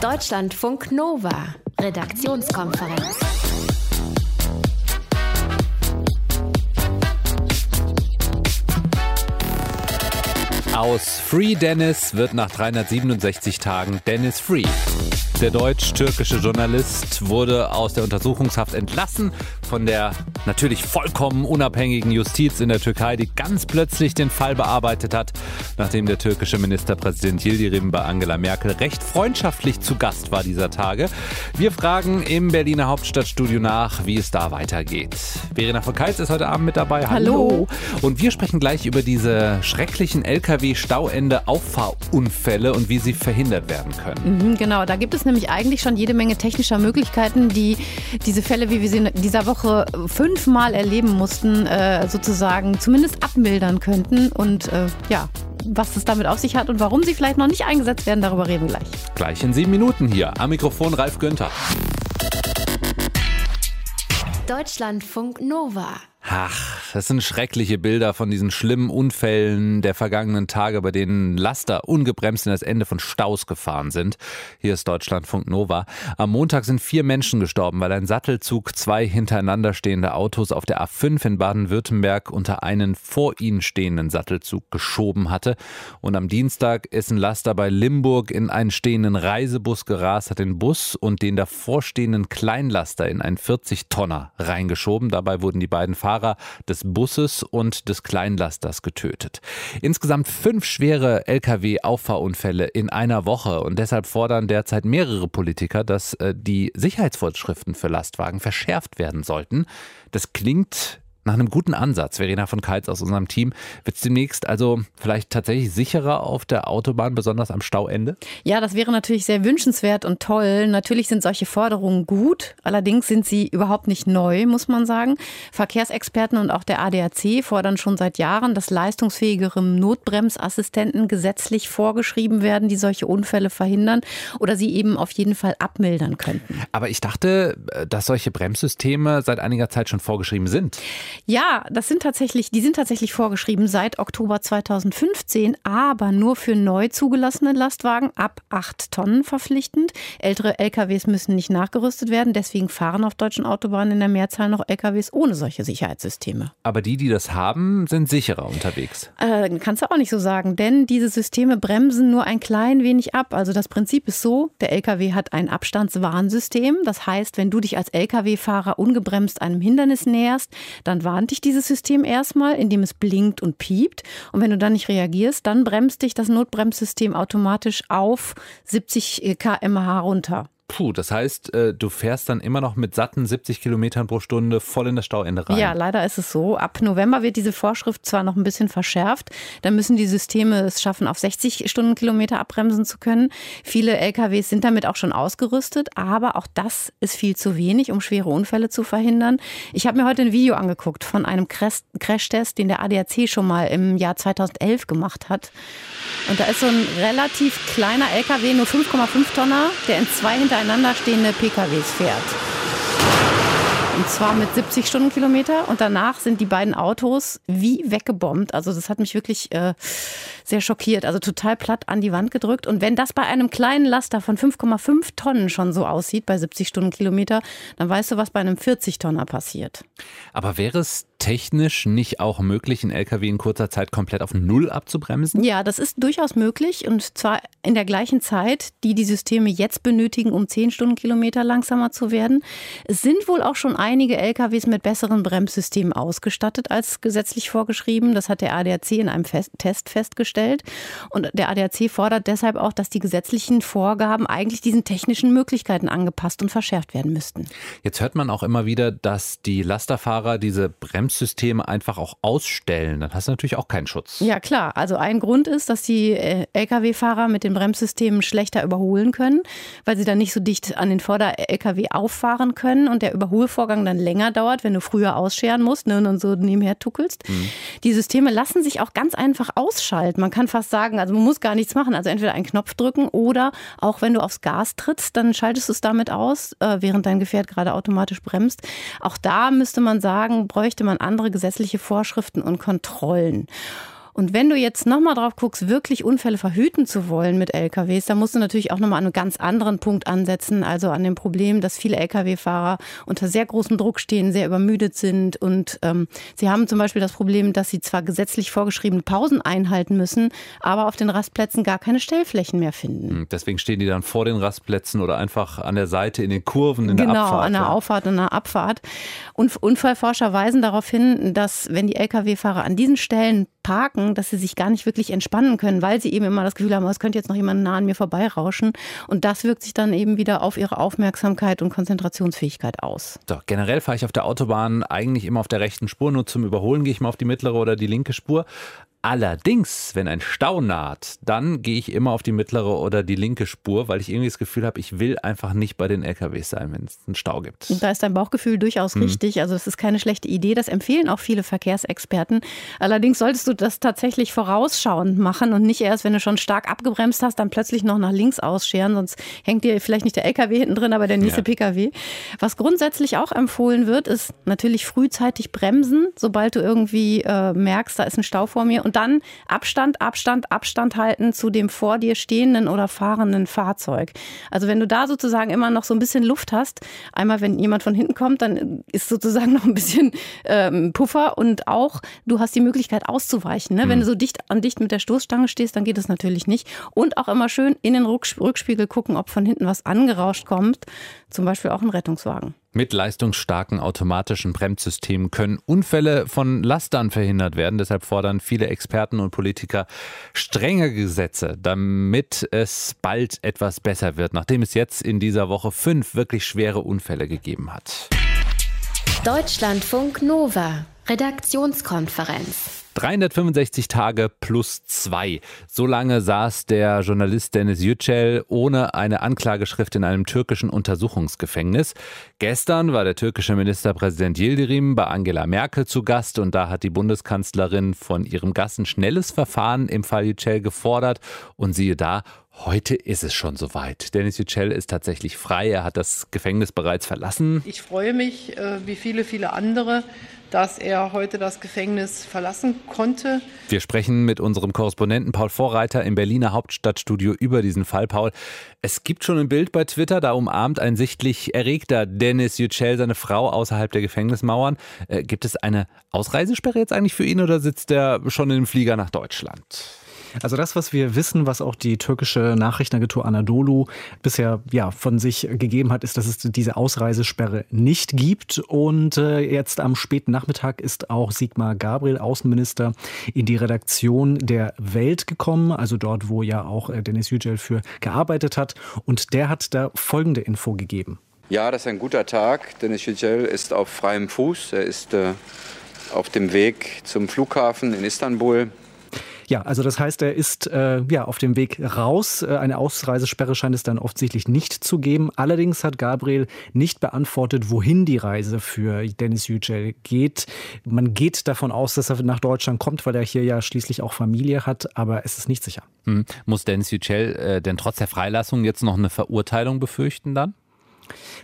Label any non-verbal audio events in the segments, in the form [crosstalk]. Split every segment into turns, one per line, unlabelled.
Deutschlandfunk Nova, Redaktionskonferenz.
Aus Free Dennis wird nach 367 Tagen Dennis Free. Der deutsch-türkische Journalist wurde aus der Untersuchungshaft entlassen von der natürlich vollkommen unabhängigen Justiz in der Türkei, die ganz plötzlich den Fall bearbeitet hat, nachdem der türkische Ministerpräsident Yildirim bei Angela Merkel recht freundschaftlich zu Gast war dieser Tage. Wir fragen im Berliner Hauptstadtstudio nach, wie es da weitergeht. Verena von Keitz ist heute Abend mit dabei.
Hallo.
Und wir sprechen gleich über diese schrecklichen Lkw-Stauende-Auffahrunfälle und wie sie verhindert werden können.
Mhm, genau, da gibt es nämlich eigentlich schon jede Menge technischer Möglichkeiten, die diese Fälle, wie wir sie in dieser Woche fünfmal erleben mussten, äh, sozusagen zumindest abmildern könnten. Und äh, ja, was es damit auf sich hat und warum sie vielleicht noch nicht eingesetzt werden, darüber reden wir gleich.
Gleich in sieben Minuten hier. Am Mikrofon Ralf Günther.
Deutschlandfunk Nova.
Ach, das sind schreckliche Bilder von diesen schlimmen Unfällen der vergangenen Tage, bei denen Laster ungebremst in das Ende von Staus gefahren sind. Hier ist Deutschlandfunk Nova. Am Montag sind vier Menschen gestorben, weil ein Sattelzug zwei hintereinander stehende Autos auf der A5 in Baden-Württemberg unter einen vor ihnen stehenden Sattelzug geschoben hatte. Und am Dienstag ist ein Laster bei Limburg in einen stehenden Reisebus gerast, hat den Bus und den davor stehenden Kleinlaster in einen 40-Tonner reingeschoben. Dabei wurden die beiden Fahrer Fahrer des Busses und des Kleinlasters getötet. Insgesamt fünf schwere Lkw-Auffahrunfälle in einer Woche und deshalb fordern derzeit mehrere Politiker, dass äh, die Sicherheitsvorschriften für Lastwagen verschärft werden sollten. Das klingt nach einem guten Ansatz, Verena von Keitz aus unserem Team, wird es demnächst also vielleicht tatsächlich sicherer auf der Autobahn, besonders am Stauende?
Ja, das wäre natürlich sehr wünschenswert und toll. Natürlich sind solche Forderungen gut, allerdings sind sie überhaupt nicht neu, muss man sagen. Verkehrsexperten und auch der ADAC fordern schon seit Jahren, dass leistungsfähigere Notbremsassistenten gesetzlich vorgeschrieben werden, die solche Unfälle verhindern oder sie eben auf jeden Fall abmildern könnten.
Aber ich dachte, dass solche Bremssysteme seit einiger Zeit schon vorgeschrieben sind.
Ja, das sind tatsächlich, die sind tatsächlich vorgeschrieben seit Oktober 2015, aber nur für neu zugelassene Lastwagen ab 8 Tonnen verpflichtend. Ältere LKWs müssen nicht nachgerüstet werden, deswegen fahren auf deutschen Autobahnen in der Mehrzahl noch LKWs ohne solche Sicherheitssysteme.
Aber die, die das haben, sind sicherer unterwegs.
Äh, kannst du auch nicht so sagen, denn diese Systeme bremsen nur ein klein wenig ab. Also das Prinzip ist so, der LKW hat ein Abstandswarnsystem. Das heißt, wenn du dich als LKW-Fahrer ungebremst einem Hindernis näherst, dann warnt dich dieses System erstmal, indem es blinkt und piept. Und wenn du dann nicht reagierst, dann bremst dich das Notbremssystem automatisch auf 70 km/h runter.
Puh, das heißt, äh, du fährst dann immer noch mit satten 70 Kilometern pro Stunde voll in das Stauende rein.
Ja, leider ist es so. Ab November wird diese Vorschrift zwar noch ein bisschen verschärft. Dann müssen die Systeme es schaffen, auf 60 Stundenkilometer abbremsen zu können. Viele LKWs sind damit auch schon ausgerüstet, aber auch das ist viel zu wenig, um schwere Unfälle zu verhindern. Ich habe mir heute ein Video angeguckt von einem Crashtest, den der ADAC schon mal im Jahr 2011 gemacht hat. Und da ist so ein relativ kleiner LKW, nur 5,5 Tonner, der in zwei hintereinander stehende PKWs fährt. Und zwar mit 70 Stundenkilometer. Und danach sind die beiden Autos wie weggebombt. Also das hat mich wirklich äh, sehr schockiert. Also total platt an die Wand gedrückt. Und wenn das bei einem kleinen Laster von 5,5 Tonnen schon so aussieht, bei 70 Stundenkilometer, dann weißt du, was bei einem 40 Tonner passiert.
Aber wäre es technisch nicht auch möglich, einen LKW in kurzer Zeit komplett auf Null abzubremsen?
Ja, das ist durchaus möglich und zwar in der gleichen Zeit, die die Systeme jetzt benötigen, um 10 Stundenkilometer langsamer zu werden. Es sind wohl auch schon einige LKWs mit besseren Bremssystemen ausgestattet als gesetzlich vorgeschrieben. Das hat der ADAC in einem Fest Test festgestellt. Und der ADAC fordert deshalb auch, dass die gesetzlichen Vorgaben eigentlich diesen technischen Möglichkeiten angepasst und verschärft werden müssten.
Jetzt hört man auch immer wieder, dass die Lasterfahrer diese Bremssysteme einfach auch ausstellen, dann hast du natürlich auch keinen Schutz.
Ja, klar. Also ein Grund ist, dass die äh, Lkw-Fahrer mit den Bremssystemen schlechter überholen können, weil sie dann nicht so dicht an den Vorder-Lkw auffahren können und der Überholvorgang dann länger dauert, wenn du früher ausscheren musst ne, und so nebenher tuckelst. Mhm. Die Systeme lassen sich auch ganz einfach ausschalten. Man kann fast sagen, also man muss gar nichts machen. Also entweder einen Knopf drücken oder auch wenn du aufs Gas trittst, dann schaltest du es damit aus, äh, während dein Gefährt gerade automatisch bremst. Auch da müsste man sagen, bräuchte man andere gesetzliche Vorschriften und Kontrollen. Und wenn du jetzt nochmal drauf guckst, wirklich Unfälle verhüten zu wollen mit LKWs, dann musst du natürlich auch nochmal an einem ganz anderen Punkt ansetzen, also an dem Problem, dass viele LKW-Fahrer unter sehr großem Druck stehen, sehr übermüdet sind und ähm, sie haben zum Beispiel das Problem, dass sie zwar gesetzlich vorgeschriebene Pausen einhalten müssen, aber auf den Rastplätzen gar keine Stellflächen mehr finden. Hm,
deswegen stehen die dann vor den Rastplätzen oder einfach an der Seite in den Kurven in
genau,
der Abfahrt.
Genau, an der Auffahrt und der Abfahrt. Und Unfallforscher weisen darauf hin, dass wenn die Lkw-Fahrer an diesen Stellen parken, dass sie sich gar nicht wirklich entspannen können, weil sie eben immer das Gefühl haben, oh, es könnte jetzt noch jemand nah an mir vorbeirauschen. Und das wirkt sich dann eben wieder auf ihre Aufmerksamkeit und Konzentrationsfähigkeit aus.
So, generell fahre ich auf der Autobahn eigentlich immer auf der rechten Spur. Nur zum Überholen gehe ich mal auf die mittlere oder die linke Spur. Allerdings, wenn ein Stau naht, dann gehe ich immer auf die mittlere oder die linke Spur, weil ich irgendwie das Gefühl habe, ich will einfach nicht bei den LKWs sein, wenn es einen Stau gibt.
Und da ist dein Bauchgefühl durchaus hm. richtig. Also es ist keine schlechte Idee. Das empfehlen auch viele Verkehrsexperten. Allerdings solltest du das tatsächlich vorausschauend machen und nicht erst, wenn du schon stark abgebremst hast, dann plötzlich noch nach links ausscheren. Sonst hängt dir vielleicht nicht der LKW hinten drin, aber der nächste ja. PKW. Was grundsätzlich auch empfohlen wird, ist natürlich frühzeitig bremsen, sobald du irgendwie äh, merkst, da ist ein Stau vor mir und dann Abstand, Abstand, Abstand halten zu dem vor dir stehenden oder fahrenden Fahrzeug. Also wenn du da sozusagen immer noch so ein bisschen Luft hast, einmal wenn jemand von hinten kommt, dann ist sozusagen [laughs] noch ein bisschen ähm, Puffer und auch du hast die Möglichkeit auszuweichen. Ne? Mhm. Wenn du so dicht an dicht mit der Stoßstange stehst, dann geht das natürlich nicht. Und auch immer schön in den Rückspiegel gucken, ob von hinten was angerauscht kommt, zum Beispiel auch ein Rettungswagen.
Mit leistungsstarken automatischen Bremssystemen können Unfälle von Lastern verhindert werden. Deshalb fordern viele Experten und Politiker strenge Gesetze, damit es bald etwas besser wird, nachdem es jetzt in dieser Woche fünf wirklich schwere Unfälle gegeben hat.
Deutschlandfunk Nova, Redaktionskonferenz.
365 Tage plus zwei. So lange saß der Journalist Dennis Yücel ohne eine Anklageschrift in einem türkischen Untersuchungsgefängnis. Gestern war der türkische Ministerpräsident Yildirim bei Angela Merkel zu Gast und da hat die Bundeskanzlerin von ihrem Gast ein schnelles Verfahren im Fall Yücel gefordert und siehe da, Heute ist es schon soweit. Dennis Yücel ist tatsächlich frei. Er hat das Gefängnis bereits verlassen.
Ich freue mich, äh, wie viele, viele andere, dass er heute das Gefängnis verlassen konnte.
Wir sprechen mit unserem Korrespondenten Paul Vorreiter im Berliner Hauptstadtstudio über diesen Fall. Paul, es gibt schon ein Bild bei Twitter, da umarmt ein sichtlich erregter Dennis Yücel seine Frau außerhalb der Gefängnismauern. Äh, gibt es eine Ausreisesperre jetzt eigentlich für ihn oder sitzt er schon in dem Flieger nach Deutschland?
Also das, was wir wissen, was auch die türkische Nachrichtenagentur Anadolu bisher ja von sich gegeben hat, ist, dass es diese Ausreisesperre nicht gibt. Und äh, jetzt am späten Nachmittag ist auch Sigmar Gabriel, Außenminister, in die Redaktion der Welt gekommen, also dort, wo ja auch äh, Dennis Yücel für gearbeitet hat. Und der hat da folgende Info gegeben.
Ja, das ist ein guter Tag. Dennis Yücel ist auf freiem Fuß. Er ist äh, auf dem Weg zum Flughafen in Istanbul.
Ja, also das heißt, er ist äh, ja auf dem Weg raus. Äh, eine Ausreisesperre scheint es dann offensichtlich nicht zu geben. Allerdings hat Gabriel nicht beantwortet, wohin die Reise für Dennis Yücel geht. Man geht davon aus, dass er nach Deutschland kommt, weil er hier ja schließlich auch Familie hat, aber es ist nicht sicher.
Hm. Muss Dennis Yücel äh, denn trotz der Freilassung jetzt noch eine Verurteilung befürchten dann?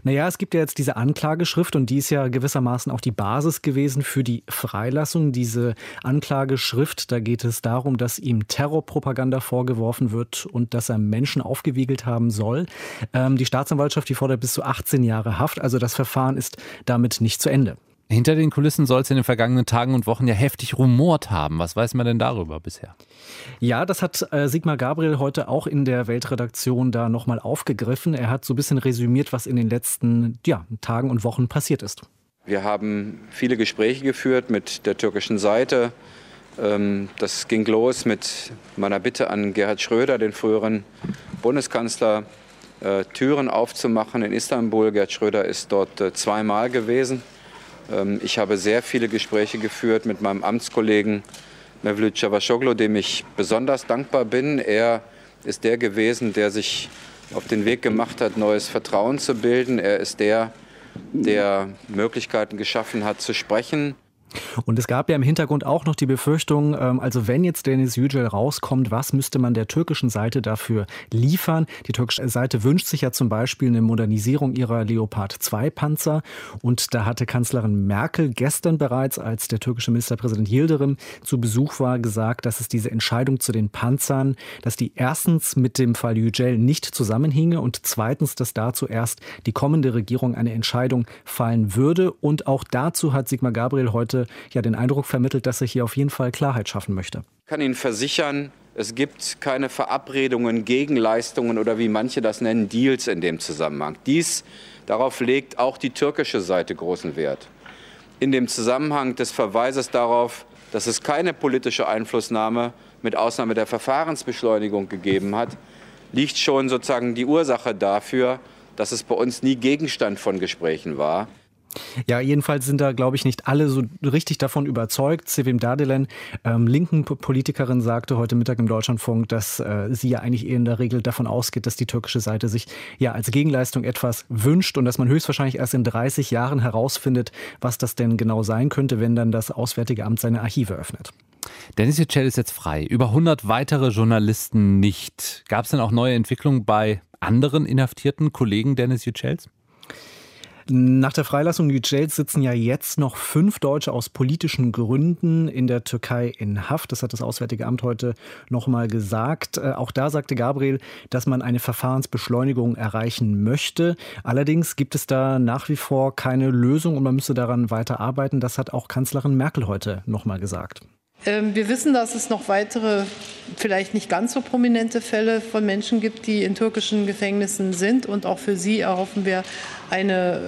Naja, es gibt ja jetzt diese Anklageschrift und die ist ja gewissermaßen auch die Basis gewesen für die Freilassung. Diese Anklageschrift, da geht es darum, dass ihm Terrorpropaganda vorgeworfen wird und dass er Menschen aufgewiegelt haben soll. Ähm, die Staatsanwaltschaft, die fordert bis zu 18 Jahre Haft. Also das Verfahren ist damit nicht zu Ende.
Hinter den Kulissen soll es in den vergangenen Tagen und Wochen ja heftig rumort haben. Was weiß man denn darüber bisher?
Ja, das hat äh, Sigmar Gabriel heute auch in der Weltredaktion da nochmal aufgegriffen. Er hat so ein bisschen resümiert, was in den letzten ja, Tagen und Wochen passiert ist.
Wir haben viele Gespräche geführt mit der türkischen Seite. Ähm, das ging los mit meiner Bitte an Gerhard Schröder, den früheren Bundeskanzler, äh, Türen aufzumachen in Istanbul. Gerhard Schröder ist dort äh, zweimal gewesen. Ähm, ich habe sehr viele Gespräche geführt mit meinem Amtskollegen Mevlüt Cavusoglu, dem ich besonders dankbar bin. Er ist der gewesen, der sich auf den Weg gemacht hat, neues Vertrauen zu bilden. Er ist der, der Möglichkeiten geschaffen hat, zu sprechen.
Und es gab ja im Hintergrund auch noch die Befürchtung, ähm, also wenn jetzt Deniz Yücel rauskommt, was müsste man der türkischen Seite dafür liefern? Die türkische Seite wünscht sich ja zum Beispiel eine Modernisierung ihrer Leopard 2 Panzer. Und da hatte Kanzlerin Merkel gestern bereits, als der türkische Ministerpräsident Yildirim zu Besuch war, gesagt, dass es diese Entscheidung zu den Panzern, dass die erstens mit dem Fall Yücel nicht zusammenhinge und zweitens, dass dazu erst die kommende Regierung eine Entscheidung fallen würde. Und auch dazu hat Sigmar Gabriel heute ja den Eindruck vermittelt, dass er hier auf jeden Fall Klarheit schaffen möchte.
Ich kann Ihnen versichern, es gibt keine Verabredungen, Gegenleistungen oder wie manche das nennen, Deals in dem Zusammenhang. Dies, darauf legt auch die türkische Seite großen Wert. In dem Zusammenhang des Verweises darauf, dass es keine politische Einflussnahme mit Ausnahme der Verfahrensbeschleunigung gegeben hat, liegt schon sozusagen die Ursache dafür, dass es bei uns nie Gegenstand von Gesprächen war.
Ja, jedenfalls sind da, glaube ich, nicht alle so richtig davon überzeugt. Sevim Dardelen, ähm, linken Politikerin, sagte heute Mittag im Deutschlandfunk, dass äh, sie ja eigentlich eher in der Regel davon ausgeht, dass die türkische Seite sich ja als Gegenleistung etwas wünscht und dass man höchstwahrscheinlich erst in 30 Jahren herausfindet, was das denn genau sein könnte, wenn dann das Auswärtige Amt seine Archive öffnet.
Dennis Yücel ist jetzt frei. Über 100 weitere Journalisten nicht. Gab es denn auch neue Entwicklungen bei anderen inhaftierten Kollegen Dennis Yücels?
Nach der Freilassung Yücels sitzen ja jetzt noch fünf Deutsche aus politischen Gründen in der Türkei in Haft. Das hat das Auswärtige Amt heute nochmal gesagt. Äh, auch da sagte Gabriel, dass man eine Verfahrensbeschleunigung erreichen möchte. Allerdings gibt es da nach wie vor keine Lösung und man müsse daran weiter arbeiten. Das hat auch Kanzlerin Merkel heute nochmal gesagt.
Ähm, wir wissen, dass es noch weitere, vielleicht nicht ganz so prominente Fälle von Menschen gibt, die in türkischen Gefängnissen sind. Und auch für sie erhoffen wir eine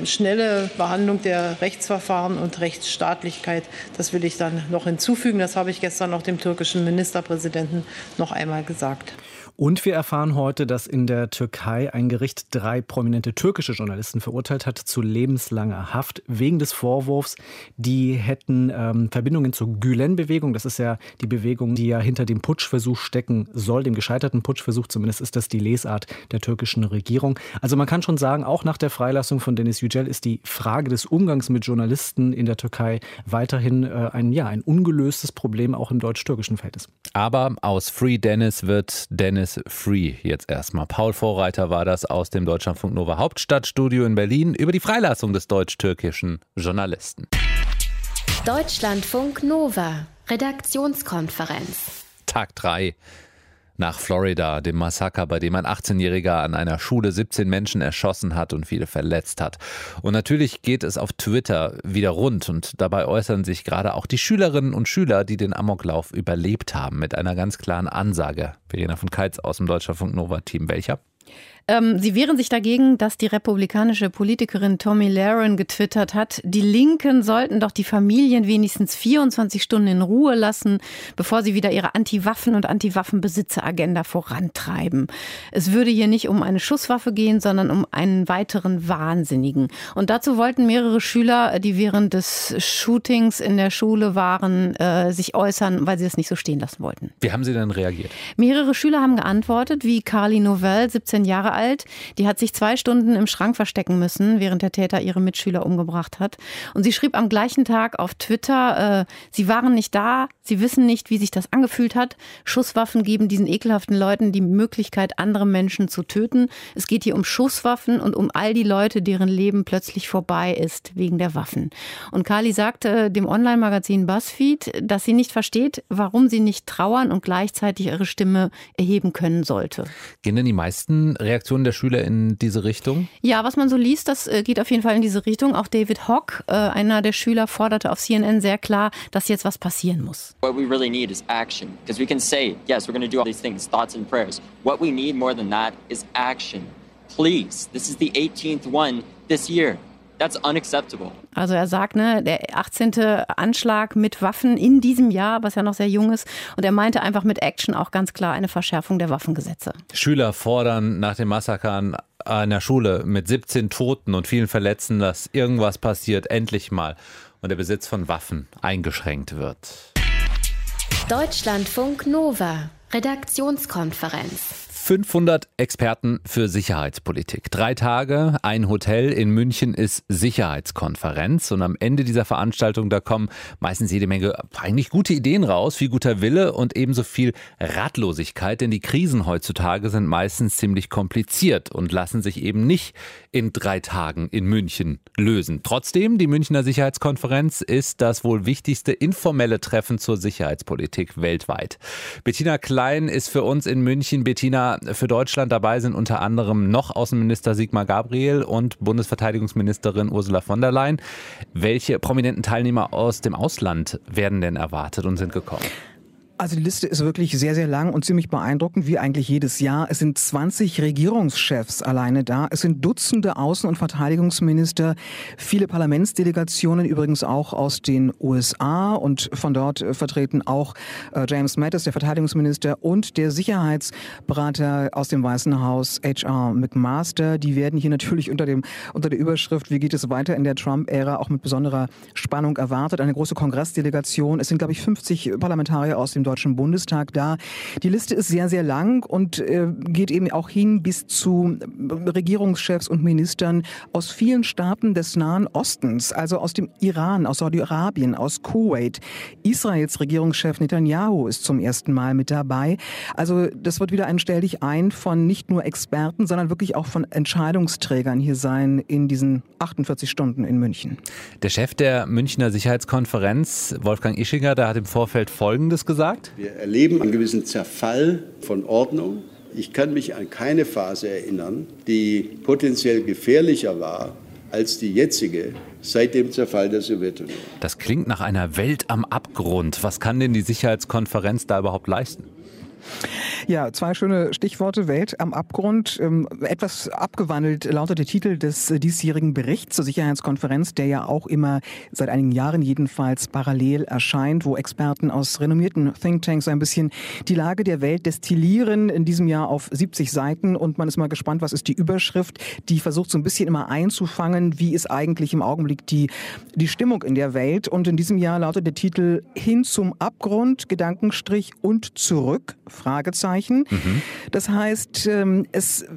ähm, schnelle Behandlung der Rechtsverfahren und Rechtsstaatlichkeit. Das will ich dann noch hinzufügen. Das habe ich gestern auch dem türkischen Ministerpräsidenten noch einmal gesagt.
Und wir erfahren heute, dass in der Türkei ein Gericht drei prominente türkische Journalisten verurteilt hat zu lebenslanger Haft wegen des Vorwurfs, die hätten ähm, Verbindungen zur Gülen-Bewegung. Das ist ja die Bewegung, die ja hinter dem Putschversuch stecken soll, dem gescheiterten Putschversuch. Zumindest ist das die Lesart der türkischen Regierung. Also man kann schon sagen, auch nach der Freilassung von Denis Yücel ist die Frage des Umgangs mit Journalisten in der Türkei weiterhin äh, ein, ja, ein ungelöstes Problem auch im deutsch-türkischen Verhältnis.
Aber aus Free Dennis wird Dennis is free jetzt erstmal. Paul Vorreiter war das aus dem Deutschlandfunk Nova Hauptstadtstudio in Berlin über die Freilassung des deutsch-türkischen Journalisten.
Deutschlandfunk Nova Redaktionskonferenz.
Tag 3 nach Florida, dem Massaker, bei dem ein 18-Jähriger an einer Schule 17 Menschen erschossen hat und viele verletzt hat. Und natürlich geht es auf Twitter wieder rund und dabei äußern sich gerade auch die Schülerinnen und Schüler, die den Amoklauf überlebt haben, mit einer ganz klaren Ansage. Verena von Keitz aus dem Deutscherfunk Nova Team. Welcher?
Ähm, sie wehren sich dagegen, dass die republikanische Politikerin Tommy Laren getwittert hat, die Linken sollten doch die Familien wenigstens 24 Stunden in Ruhe lassen, bevor sie wieder ihre Anti-Waffen- und Anti-Waffenbesitzer-Agenda vorantreiben. Es würde hier nicht um eine Schusswaffe gehen, sondern um einen weiteren Wahnsinnigen. Und dazu wollten mehrere Schüler, die während des Shootings in der Schule waren, äh, sich äußern, weil sie es nicht so stehen lassen wollten.
Wie haben sie denn reagiert?
Mehrere Schüler haben geantwortet, wie Carly Novell, 17 Jahre alt. Die hat sich zwei Stunden im Schrank verstecken müssen, während der Täter ihre Mitschüler umgebracht hat. Und sie schrieb am gleichen Tag auf Twitter, äh, sie waren nicht da, sie wissen nicht, wie sich das angefühlt hat. Schusswaffen geben diesen ekelhaften Leuten die Möglichkeit, andere Menschen zu töten. Es geht hier um Schusswaffen und um all die Leute, deren Leben plötzlich vorbei ist wegen der Waffen. Und Kali sagte äh, dem Online-Magazin BuzzFeed, dass sie nicht versteht, warum sie nicht trauern und gleichzeitig ihre Stimme erheben können sollte.
Gehen denn die meisten Reaktionen Reaktionen der Schüler in diese Richtung?
Ja, was man so liest, das äh, geht auf jeden Fall in diese Richtung. Auch David Hock, äh, einer der Schüler, forderte auf CNN sehr klar, dass jetzt was passieren muss.
What we really need is action. Because we can say, yes, we're going to do all these things, thoughts and prayers. What we need more than that is action. Please, this is the 18th one this year. That's unacceptable.
Also er sagt, ne, der 18. Anschlag mit Waffen in diesem Jahr, was ja noch sehr jung ist. Und er meinte einfach mit Action auch ganz klar eine Verschärfung der Waffengesetze.
Schüler fordern nach dem Massaker an einer Schule mit 17 Toten und vielen Verletzten, dass irgendwas passiert, endlich mal. Und der Besitz von Waffen eingeschränkt wird.
Deutschlandfunk Nova Redaktionskonferenz.
500 Experten für Sicherheitspolitik. Drei Tage, ein Hotel in München ist Sicherheitskonferenz. Und am Ende dieser Veranstaltung, da kommen meistens jede Menge eigentlich gute Ideen raus, viel guter Wille und ebenso viel Ratlosigkeit. Denn die Krisen heutzutage sind meistens ziemlich kompliziert und lassen sich eben nicht in drei Tagen in München lösen. Trotzdem, die Münchner Sicherheitskonferenz ist das wohl wichtigste informelle Treffen zur Sicherheitspolitik weltweit. Bettina Klein ist für uns in München. Bettina, für Deutschland dabei sind unter anderem noch Außenminister Sigmar Gabriel und Bundesverteidigungsministerin Ursula von der Leyen. Welche prominenten Teilnehmer aus dem Ausland werden denn erwartet und sind gekommen?
Also die Liste ist wirklich sehr, sehr lang und ziemlich beeindruckend, wie eigentlich jedes Jahr. Es sind 20 Regierungschefs alleine da. Es sind Dutzende Außen- und Verteidigungsminister, viele Parlamentsdelegationen, übrigens auch aus den USA und von dort äh, vertreten auch äh, James Mattis, der Verteidigungsminister und der Sicherheitsberater aus dem Weißen Haus, H.R. McMaster. Die werden hier natürlich unter, dem, unter der Überschrift, wie geht es weiter in der Trump-Ära, auch mit besonderer Spannung erwartet. Eine große Kongressdelegation. Es sind, glaube ich, 50 Parlamentarier aus dem Deutschen Bundestag da. Die Liste ist sehr, sehr lang und äh, geht eben auch hin bis zu Regierungschefs und Ministern aus vielen Staaten des Nahen Ostens, also aus dem Iran, aus Saudi-Arabien, aus Kuwait. Israels Regierungschef Netanyahu ist zum ersten Mal mit dabei. Also das wird wieder ein Stell dich ein von nicht nur Experten, sondern wirklich auch von Entscheidungsträgern hier sein in diesen 48 Stunden in München.
Der Chef der Münchner Sicherheitskonferenz, Wolfgang Ischinger, der hat im Vorfeld Folgendes gesagt gesagt?
Wir erleben einen gewissen Zerfall von Ordnung. Ich kann mich an keine Phase erinnern, die potenziell gefährlicher war als die jetzige seit dem Zerfall der Sowjetunion.
Das klingt nach einer Welt am Abgrund. Was kann denn die Sicherheitskonferenz da überhaupt leisten?
Ja, zwei schöne Stichworte. Welt am Abgrund. Ähm, etwas abgewandelt lautet der Titel des äh, diesjährigen Berichts zur Sicherheitskonferenz, der ja auch immer seit einigen Jahren jedenfalls parallel erscheint, wo Experten aus renommierten Thinktanks ein bisschen die Lage der Welt destillieren. In diesem Jahr auf 70 Seiten und man ist mal gespannt, was ist die Überschrift, die versucht so ein bisschen immer einzufangen, wie ist eigentlich im Augenblick die, die Stimmung in der Welt. Und in diesem Jahr lautet der Titel Hin zum Abgrund, Gedankenstrich und zurück. Fragezeichen. Mhm. Das heißt, ähm, es äh,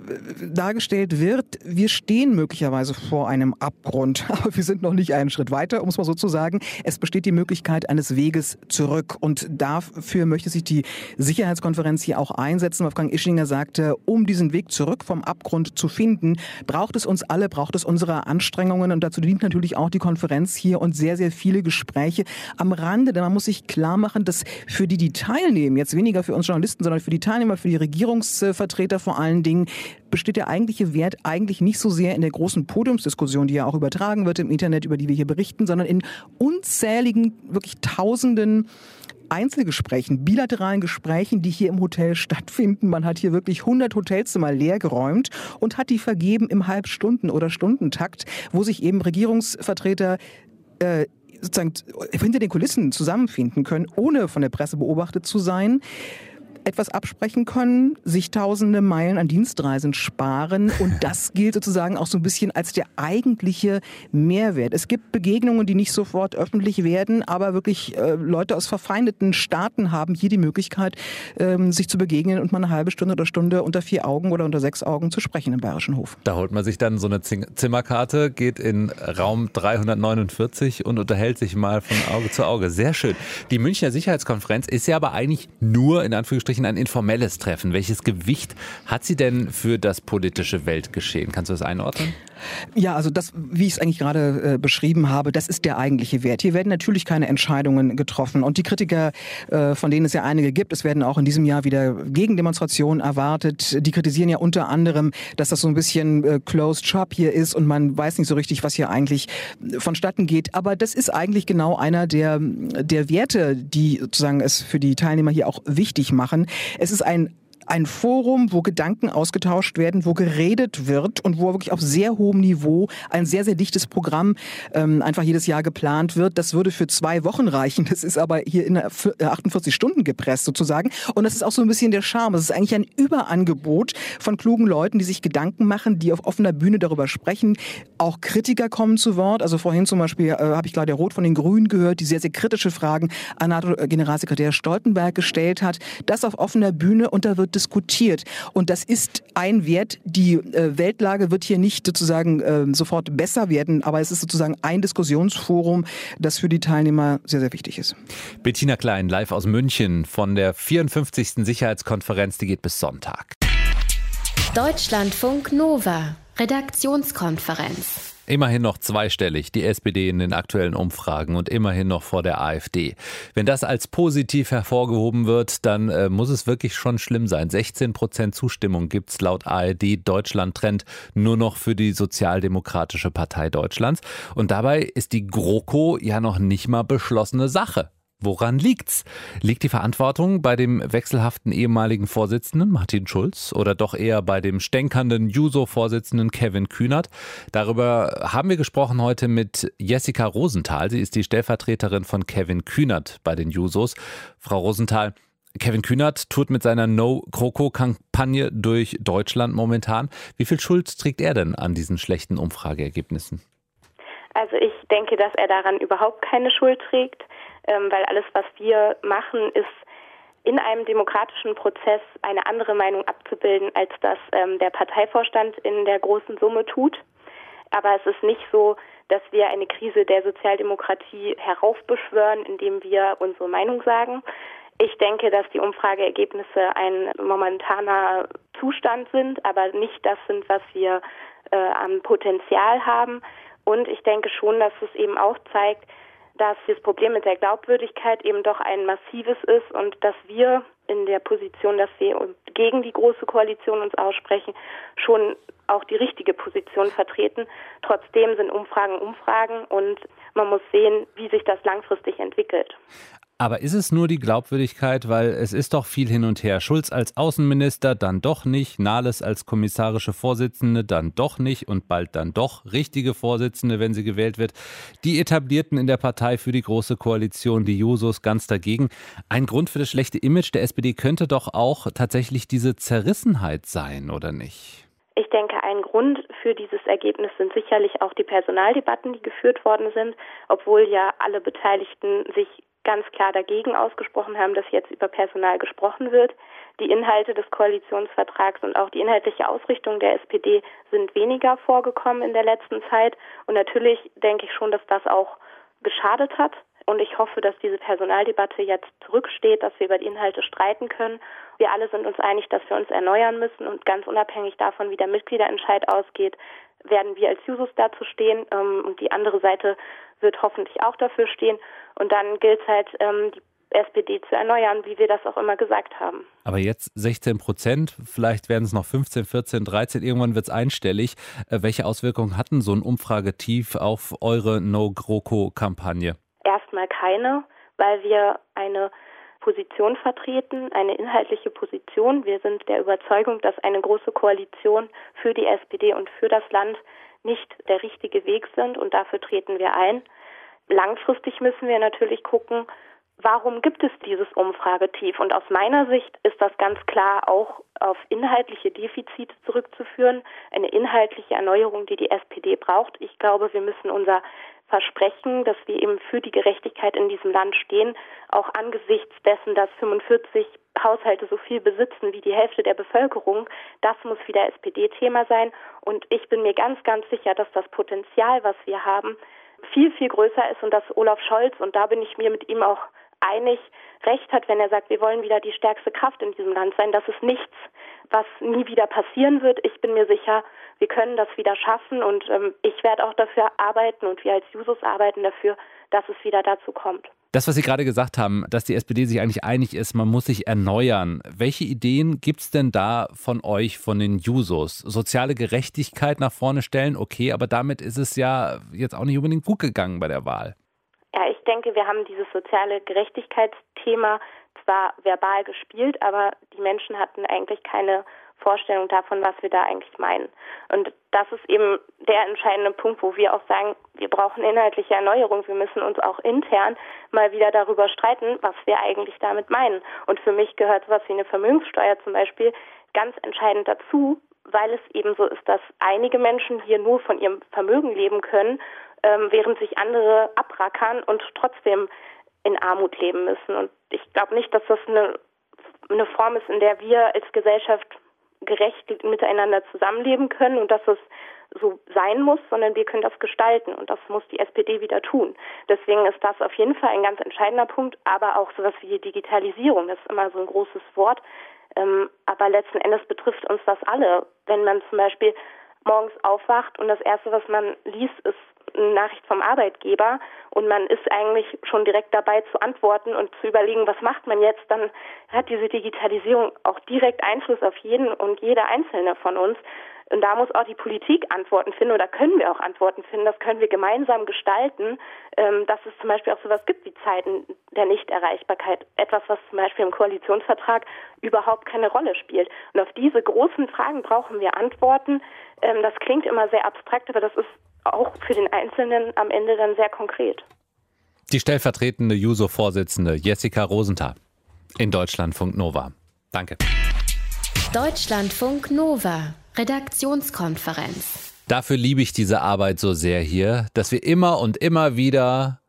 dargestellt wird, wir stehen möglicherweise vor einem Abgrund, [laughs] aber wir sind noch nicht einen Schritt weiter, um es mal so zu sagen. Es besteht die Möglichkeit eines Weges zurück und dafür möchte sich die Sicherheitskonferenz hier auch einsetzen. Wolfgang Ischinger sagte, um diesen Weg zurück vom Abgrund zu finden, braucht es uns alle, braucht es unsere Anstrengungen und dazu dient natürlich auch die Konferenz hier und sehr, sehr viele Gespräche am Rande, denn man muss sich klar machen, dass für die, die teilnehmen, jetzt weniger für uns Journalisten, Journalisten, sondern für die Teilnehmer, für die Regierungsvertreter vor allen Dingen, besteht der eigentliche Wert eigentlich nicht so sehr in der großen Podiumsdiskussion, die ja auch übertragen wird im Internet, über die wir hier berichten, sondern in unzähligen, wirklich tausenden Einzelgesprächen, bilateralen Gesprächen, die hier im Hotel stattfinden. Man hat hier wirklich 100 Hotelzimmer leer geräumt und hat die vergeben im Halbstunden- oder Stundentakt, wo sich eben Regierungsvertreter äh, sozusagen hinter den Kulissen zusammenfinden können, ohne von der Presse beobachtet zu sein etwas absprechen können, sich tausende Meilen an Dienstreisen sparen und [laughs] das gilt sozusagen auch so ein bisschen als der eigentliche Mehrwert. Es gibt Begegnungen, die nicht sofort öffentlich werden, aber wirklich äh, Leute aus verfeindeten Staaten haben hier die Möglichkeit, ähm, sich zu begegnen und mal eine halbe Stunde oder Stunde unter vier Augen oder unter sechs Augen zu sprechen im Bayerischen Hof.
Da holt man sich dann so eine Zimmerkarte, geht in Raum 349 und unterhält sich mal von Auge zu Auge. Sehr schön. Die Münchner Sicherheitskonferenz ist ja aber eigentlich nur in Anführungsstrichen Anführungsstrichen ein informelles Treffen. Welches Gewicht hat sie denn für das politische Weltgeschehen? Kannst du das einordnen?
Ja, also das, wie ich es eigentlich gerade äh, beschrieben habe, das ist der eigentliche Wert. Hier werden natürlich keine Entscheidungen getroffen. Und die Kritiker, äh, von denen es ja einige gibt, es werden auch in diesem Jahr wieder Gegendemonstrationen erwartet. Die kritisieren ja unter anderem, dass das so ein bisschen äh, closed shop hier ist und man weiß nicht so richtig, was hier eigentlich vonstatten geht. Aber das ist eigentlich genau einer der, der Werte, die sozusagen es für die Teilnehmer hier auch wichtig machen. Es ist ein ein Forum, wo Gedanken ausgetauscht werden, wo geredet wird und wo wirklich auf sehr hohem Niveau ein sehr, sehr dichtes Programm ähm, einfach jedes Jahr geplant wird. Das würde für zwei Wochen reichen. Das ist aber hier in 48 äh, Stunden gepresst sozusagen. Und das ist auch so ein bisschen der Charme. Es ist eigentlich ein Überangebot von klugen Leuten, die sich Gedanken machen, die auf offener Bühne darüber sprechen. Auch Kritiker kommen zu Wort. Also vorhin zum Beispiel äh, habe ich Claudia Roth von den Grünen gehört, die sehr, sehr kritische Fragen an NATO-Generalsekretär Stoltenberg gestellt hat. Das auf offener Bühne und da wird diskutiert. Und das ist ein Wert. Die äh, Weltlage wird hier nicht sozusagen äh, sofort besser werden, aber es ist sozusagen ein Diskussionsforum, das für die Teilnehmer sehr, sehr wichtig ist.
Bettina Klein, live aus München von der 54. Sicherheitskonferenz, die geht bis Sonntag.
Deutschlandfunk Nova, Redaktionskonferenz.
Immerhin noch zweistellig, die SPD in den aktuellen Umfragen und immerhin noch vor der AfD. Wenn das als positiv hervorgehoben wird, dann äh, muss es wirklich schon schlimm sein. 16 Prozent Zustimmung gibt es laut ARD Deutschland Trend nur noch für die Sozialdemokratische Partei Deutschlands. Und dabei ist die GroKo ja noch nicht mal beschlossene Sache. Woran liegt's? Liegt die Verantwortung bei dem wechselhaften ehemaligen Vorsitzenden Martin Schulz oder doch eher bei dem stänkernden Juso-Vorsitzenden Kevin Kühnert? Darüber haben wir gesprochen heute mit Jessica Rosenthal. Sie ist die Stellvertreterin von Kevin Kühnert bei den Jusos. Frau Rosenthal, Kevin Kühnert tut mit seiner No-Kroko-Kampagne durch Deutschland momentan. Wie viel Schuld trägt er denn an diesen schlechten Umfrageergebnissen?
Also ich denke, dass er daran überhaupt keine Schuld trägt ähm, weil alles, was wir machen, ist in einem demokratischen Prozess eine andere Meinung abzubilden, als das ähm, der Parteivorstand in der großen Summe tut. Aber es ist nicht so, dass wir eine Krise der Sozialdemokratie heraufbeschwören, indem wir unsere Meinung sagen. Ich denke, dass die Umfrageergebnisse ein momentaner Zustand sind, aber nicht das sind, was wir äh, am Potenzial haben. Und ich denke schon, dass es eben auch zeigt, dass das Problem mit der Glaubwürdigkeit eben doch ein massives ist und dass wir in der Position, dass wir gegen die große Koalition uns aussprechen, schon auch die richtige Position vertreten. Trotzdem sind Umfragen Umfragen und man muss sehen, wie sich das langfristig entwickelt.
Aber ist es nur die Glaubwürdigkeit, weil es ist doch viel hin und her. Schulz als Außenminister, dann doch nicht, Nahles als kommissarische Vorsitzende, dann doch nicht und bald dann doch richtige Vorsitzende, wenn sie gewählt wird. Die Etablierten in der Partei für die Große Koalition, die Jusos, ganz dagegen. Ein Grund für das schlechte Image der SPD könnte doch auch tatsächlich diese Zerrissenheit sein, oder nicht?
Ich denke, ein Grund für dieses Ergebnis sind sicherlich auch die Personaldebatten, die geführt worden sind, obwohl ja alle Beteiligten sich ganz klar dagegen ausgesprochen haben, dass jetzt über Personal gesprochen wird. Die Inhalte des Koalitionsvertrags und auch die inhaltliche Ausrichtung der SPD sind weniger vorgekommen in der letzten Zeit. Und natürlich denke ich schon, dass das auch geschadet hat. Und ich hoffe, dass diese Personaldebatte jetzt zurücksteht, dass wir über die Inhalte streiten können. Wir alle sind uns einig, dass wir uns erneuern müssen und ganz unabhängig davon, wie der Mitgliederentscheid ausgeht, werden wir als Jusos dazu stehen ähm, und die andere Seite wird hoffentlich auch dafür stehen. Und dann gilt es halt, ähm, die SPD zu erneuern, wie wir das auch immer gesagt haben.
Aber jetzt 16 Prozent, vielleicht werden es noch 15, 14, 13, irgendwann wird es einstellig. Äh, welche Auswirkungen hatten so ein Umfragetief auf eure No-GroKo-Kampagne?
Erstmal keine, weil wir eine Position vertreten, eine inhaltliche Position. Wir sind der Überzeugung, dass eine große Koalition für die SPD und für das Land nicht der richtige Weg sind und dafür treten wir ein. Langfristig müssen wir natürlich gucken, warum gibt es dieses Umfragetief? Und aus meiner Sicht ist das ganz klar auch auf inhaltliche Defizite zurückzuführen, eine inhaltliche Erneuerung, die die SPD braucht. Ich glaube, wir müssen unser Versprechen, dass wir eben für die Gerechtigkeit in diesem Land stehen, auch angesichts dessen, dass 45 Haushalte so viel besitzen wie die Hälfte der Bevölkerung, das muss wieder SPD-Thema sein. Und ich bin mir ganz, ganz sicher, dass das Potenzial, was wir haben, viel, viel größer ist und dass Olaf Scholz, und da bin ich mir mit ihm auch einig, recht hat, wenn er sagt, wir wollen wieder die stärkste Kraft in diesem Land sein. Das ist nichts, was nie wieder passieren wird. Ich bin mir sicher, wir können das wieder schaffen und ähm, ich werde auch dafür arbeiten und wir als Jusos arbeiten dafür, dass es wieder dazu kommt.
Das, was Sie gerade gesagt haben, dass die SPD sich eigentlich einig ist, man muss sich erneuern. Welche Ideen gibt es denn da von euch, von den Jusos? Soziale Gerechtigkeit nach vorne stellen, okay, aber damit ist es ja jetzt auch nicht unbedingt gut gegangen bei der Wahl.
Denke, wir haben dieses soziale Gerechtigkeitsthema zwar verbal gespielt, aber die Menschen hatten eigentlich keine Vorstellung davon, was wir da eigentlich meinen. Und das ist eben der entscheidende Punkt, wo wir auch sagen, wir brauchen inhaltliche Erneuerung. Wir müssen uns auch intern mal wieder darüber streiten, was wir eigentlich damit meinen. Und für mich gehört sowas wie eine Vermögenssteuer zum Beispiel ganz entscheidend dazu, weil es eben so ist, dass einige Menschen hier nur von ihrem Vermögen leben können, während sich andere abrackern und trotzdem in Armut leben müssen. Und ich glaube nicht, dass das eine eine Form ist, in der wir als Gesellschaft gerecht miteinander zusammenleben können und dass es so sein muss, sondern wir können das gestalten und das muss die SPD wieder tun. Deswegen ist das auf jeden Fall ein ganz entscheidender Punkt, aber auch sowas wie Digitalisierung, das ist immer so ein großes Wort, ähm, aber letzten Endes betrifft uns das alle. Wenn man zum Beispiel morgens aufwacht und das Erste, was man liest, ist eine Nachricht vom Arbeitgeber und man ist eigentlich schon direkt dabei zu antworten und zu überlegen, was macht man jetzt, dann hat diese Digitalisierung auch direkt Einfluss auf jeden und jede einzelne von uns. Und da muss auch die Politik Antworten finden oder können wir auch Antworten finden. Das können wir gemeinsam gestalten, ähm, dass es zum Beispiel auch sowas gibt wie Zeiten der Nichterreichbarkeit. Etwas, was zum Beispiel im Koalitionsvertrag überhaupt keine Rolle spielt. Und auf diese großen Fragen brauchen wir Antworten. Ähm, das klingt immer sehr abstrakt, aber das ist auch für den Einzelnen am Ende dann sehr konkret.
Die stellvertretende JUSO-Vorsitzende Jessica Rosenthal in Deutschlandfunk Nova. Danke.
Deutschlandfunk Nova, Redaktionskonferenz.
Dafür liebe ich diese Arbeit so sehr hier, dass wir immer und immer wieder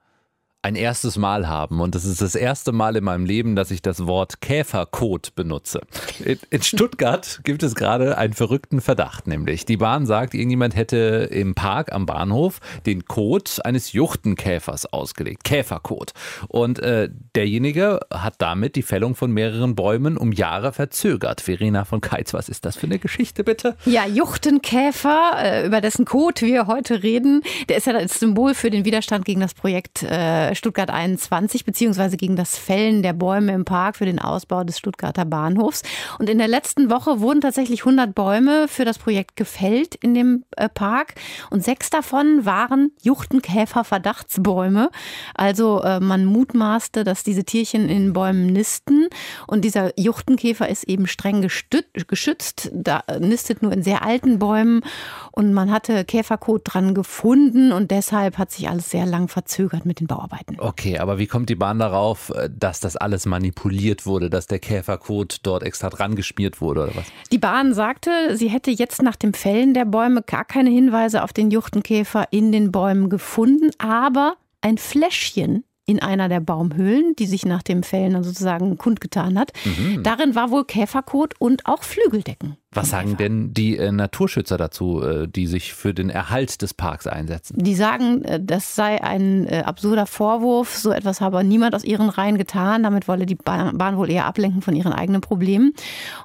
ein erstes Mal haben. Und das ist das erste Mal in meinem Leben, dass ich das Wort Käferkot benutze. In, Stuttgart gibt es gerade einen verrückten Verdacht, nämlich die Bahn sagt, irgendjemand hätte im Park am Bahnhof den Kot eines Juchtenkäfers ausgelegt. Käferkot. Und äh, derjenige hat damit die Fällung von mehreren Bäumen um Jahre verzögert. Verena von Keitz, was ist das für eine Geschichte, bitte?
Ja, Juchtenkäfer, äh, über dessen Kot wir heute reden, der ist ja das Symbol für den Widerstand gegen das Projekt äh, Stuttgart 21 beziehungsweise gegen das Fällen der Bäume im Park für den Ausbau des Stuttgarter Bahnhofs. Und in der letzten Woche wurden tatsächlich 100 Bäume für das Projekt gefällt in dem äh, Park und sechs davon waren Juchtenkäfer-Verdachtsbäume. Also äh, man mutmaßte, dass diese Tierchen in Bäumen nisten und dieser Juchtenkäfer ist eben streng geschützt, da nistet nur in sehr alten Bäumen und man hatte Käferkot dran gefunden und deshalb hat sich alles sehr lang verzögert mit den Bauarbeiten.
Möglichkeiten. Okay, aber wie kommt die Bahn darauf, äh, dass das alles manipuliert wurde, dass der Käferkot dort extra dran geschmiert wurde oder was?
Die Bahn sagte, sie hätte jetzt nach dem Fällen der Bäume gar keine Hinweise auf den Juchtenkäfer in den Bäumen gefunden, aber ein Fläschchen in einer der Baumhöhlen, die sich nach dem Fällen sozusagen kundgetan hat. Mhm. Darin war wohl Käferkot und auch Flügeldecken.
Was sagen denn die äh, Naturschützer dazu, äh, die sich für den Erhalt des Parks einsetzen?
Die sagen, äh, das sei ein äh, absurder Vorwurf. So etwas habe niemand aus ihren Reihen getan. Damit wolle die Bahn, Bahn wohl eher ablenken von ihren eigenen Problemen.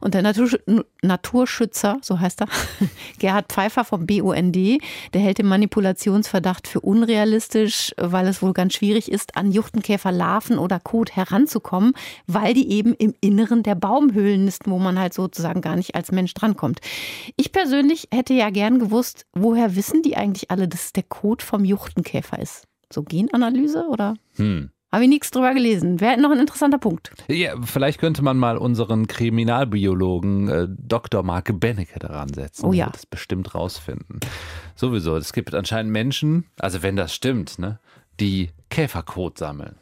Und der Natursch Naturschützer, so heißt er, [laughs] Gerhard Pfeiffer vom BUND, der hält den Manipulationsverdacht für unrealistisch, weil es wohl ganz schwierig ist, an Juchtenkäferlarven oder Kot heranzukommen, weil die eben im Inneren der Baumhöhlen nisten, wo man halt sozusagen gar nicht als Mensch drankommt. Ich persönlich hätte ja gern gewusst, woher wissen die eigentlich alle, dass es der Kot vom Juchtenkäfer ist? So Genanalyse oder? Hm. Habe ich nichts drüber gelesen. Wäre noch ein interessanter Punkt.
Ja, vielleicht könnte man mal unseren Kriminalbiologen äh, Dr. Marke Bennecke daran setzen.
Oh ja.
Das bestimmt rausfinden. Sowieso. Es gibt anscheinend Menschen, also wenn das stimmt, ne, die Käferkot sammeln.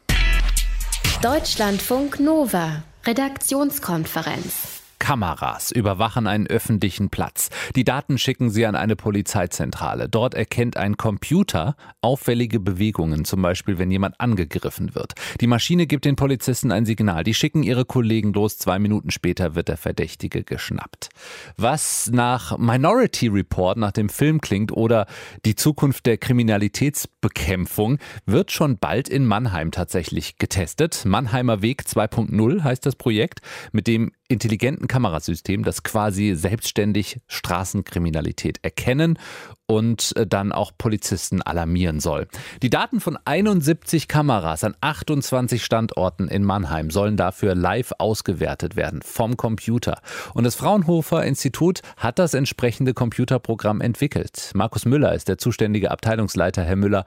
Deutschlandfunk Nova. Redaktionskonferenz.
Kameras überwachen einen öffentlichen Platz. Die Daten schicken sie an eine Polizeizentrale. Dort erkennt ein Computer auffällige Bewegungen, zum Beispiel wenn jemand angegriffen wird. Die Maschine gibt den Polizisten ein Signal. Die schicken ihre Kollegen los. Zwei Minuten später wird der Verdächtige geschnappt. Was nach Minority Report, nach dem Film klingt oder die Zukunft der Kriminalitätsbekämpfung, wird schon bald in Mannheim tatsächlich getestet. Mannheimer Weg 2.0 heißt das Projekt, mit dem intelligenten Kamerasystem, das quasi selbstständig Straßenkriminalität erkennen und äh, dann auch Polizisten alarmieren soll. Die Daten von 71 Kameras an 28 Standorten in Mannheim sollen dafür live ausgewertet werden vom Computer. Und das Fraunhofer Institut hat das entsprechende Computerprogramm entwickelt. Markus Müller ist der zuständige Abteilungsleiter. Herr Müller,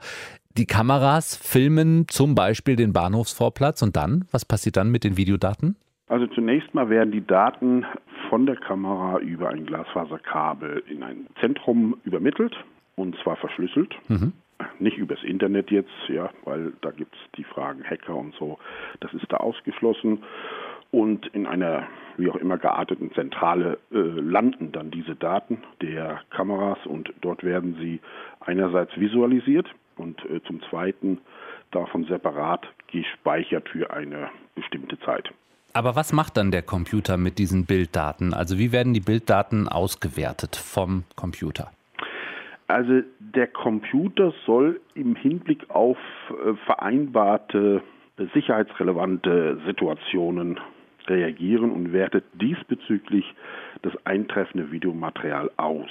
die Kameras filmen zum Beispiel den Bahnhofsvorplatz und dann, was passiert dann mit den Videodaten?
Also zunächst mal werden die Daten von der Kamera über ein Glasfaserkabel in ein Zentrum übermittelt und zwar verschlüsselt. Mhm. Nicht übers Internet jetzt, ja, weil da gibt es die Fragen Hacker und so. Das ist da ausgeschlossen. Und in einer wie auch immer gearteten Zentrale äh, landen dann diese Daten der Kameras und dort werden sie einerseits visualisiert und äh, zum Zweiten davon separat gespeichert für eine bestimmte Zeit.
Aber was macht dann der Computer mit diesen Bilddaten? Also wie werden die Bilddaten ausgewertet vom Computer?
Also der Computer soll im Hinblick auf äh, vereinbarte äh, sicherheitsrelevante Situationen reagieren und wertet diesbezüglich das eintreffende Videomaterial aus.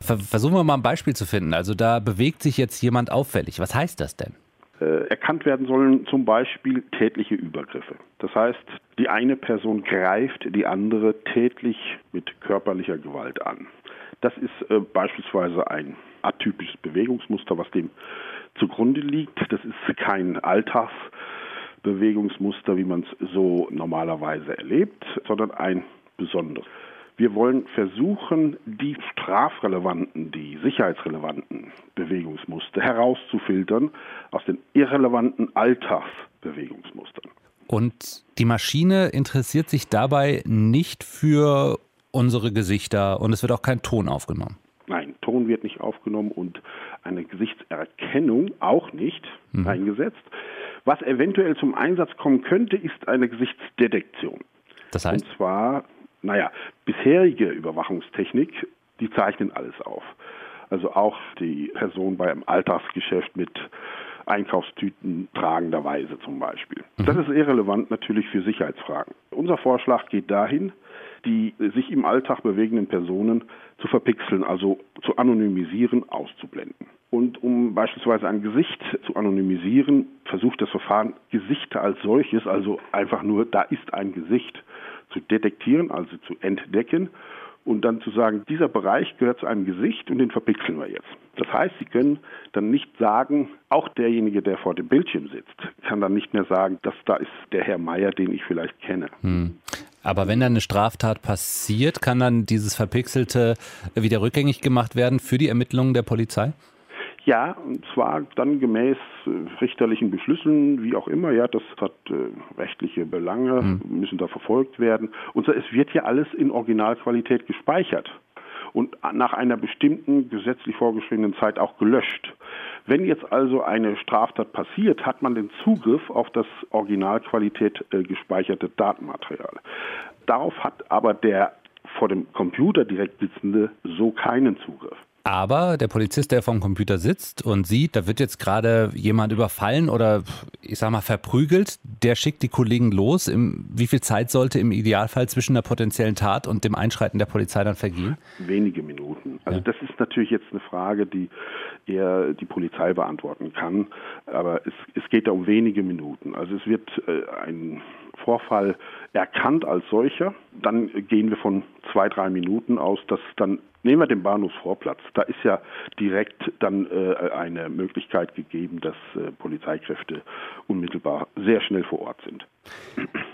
Versuchen wir mal ein Beispiel zu finden. Also da bewegt sich jetzt jemand auffällig. Was heißt das denn?
Äh, erkannt werden sollen zum Beispiel tätliche Übergriffe. Das heißt, die eine Person greift die andere tätlich mit körperlicher Gewalt an. Das ist äh, beispielsweise ein atypisches Bewegungsmuster, was dem zugrunde liegt. Das ist kein Alltagsbewegungsmuster, wie man es so normalerweise erlebt, sondern ein besonderes. Wir wollen versuchen, die strafrelevanten, die sicherheitsrelevanten Bewegungsmuster herauszufiltern aus den irrelevanten Alltagsbewegungsmustern.
Und die Maschine interessiert sich dabei nicht für unsere Gesichter und es wird auch kein Ton aufgenommen.
Nein, Ton wird nicht aufgenommen und eine Gesichtserkennung auch nicht mhm. eingesetzt. Was eventuell zum Einsatz kommen könnte, ist eine Gesichtsdetektion.
Das heißt?
Und zwar, naja, bisherige Überwachungstechnik, die zeichnen alles auf. Also auch die Person beim Alltagsgeschäft mit Einkaufstüten tragenderweise zum Beispiel. Mhm. Das ist irrelevant natürlich für Sicherheitsfragen. Unser Vorschlag geht dahin, die sich im Alltag bewegenden Personen zu verpixeln, also zu anonymisieren, auszublenden. Und um beispielsweise ein Gesicht zu anonymisieren, versucht das Verfahren Gesichter als solches, also einfach nur, da ist ein Gesicht, zu detektieren, also zu entdecken und dann zu sagen, dieser Bereich gehört zu einem Gesicht und den verpixeln wir jetzt. Das heißt, Sie können dann nicht sagen, auch derjenige, der vor dem Bildschirm sitzt, kann dann nicht mehr sagen, dass da ist der Herr Meier, den ich vielleicht kenne.
Hm. Aber wenn dann eine Straftat passiert, kann dann dieses Verpixelte wieder rückgängig gemacht werden für die Ermittlungen der Polizei?
Ja, und zwar dann gemäß äh, richterlichen Beschlüssen, wie auch immer. Ja, das hat äh, rechtliche Belange, mhm. müssen da verfolgt werden. Und so, es wird ja alles in Originalqualität gespeichert und nach einer bestimmten gesetzlich vorgeschriebenen Zeit auch gelöscht. Wenn jetzt also eine Straftat passiert, hat man den Zugriff auf das Originalqualität äh, gespeicherte Datenmaterial. Darauf hat aber der vor dem Computer direkt sitzende so keinen Zugriff.
Aber der Polizist, der vorm Computer sitzt und sieht, da wird jetzt gerade jemand überfallen oder ich sag mal verprügelt, der schickt die Kollegen los. Im, wie viel Zeit sollte im Idealfall zwischen der potenziellen Tat und dem Einschreiten der Polizei dann vergehen?
Wenige Minuten. Also ja. das ist natürlich jetzt eine Frage, die eher die Polizei beantworten kann. Aber es, es geht da um wenige Minuten. Also es wird äh, ein Vorfall erkannt als solcher. Dann gehen wir von zwei, drei Minuten aus, dass dann Nehmen wir den Bahnhofsvorplatz. Da ist ja direkt dann äh, eine Möglichkeit gegeben, dass äh, Polizeikräfte unmittelbar sehr schnell vor Ort sind.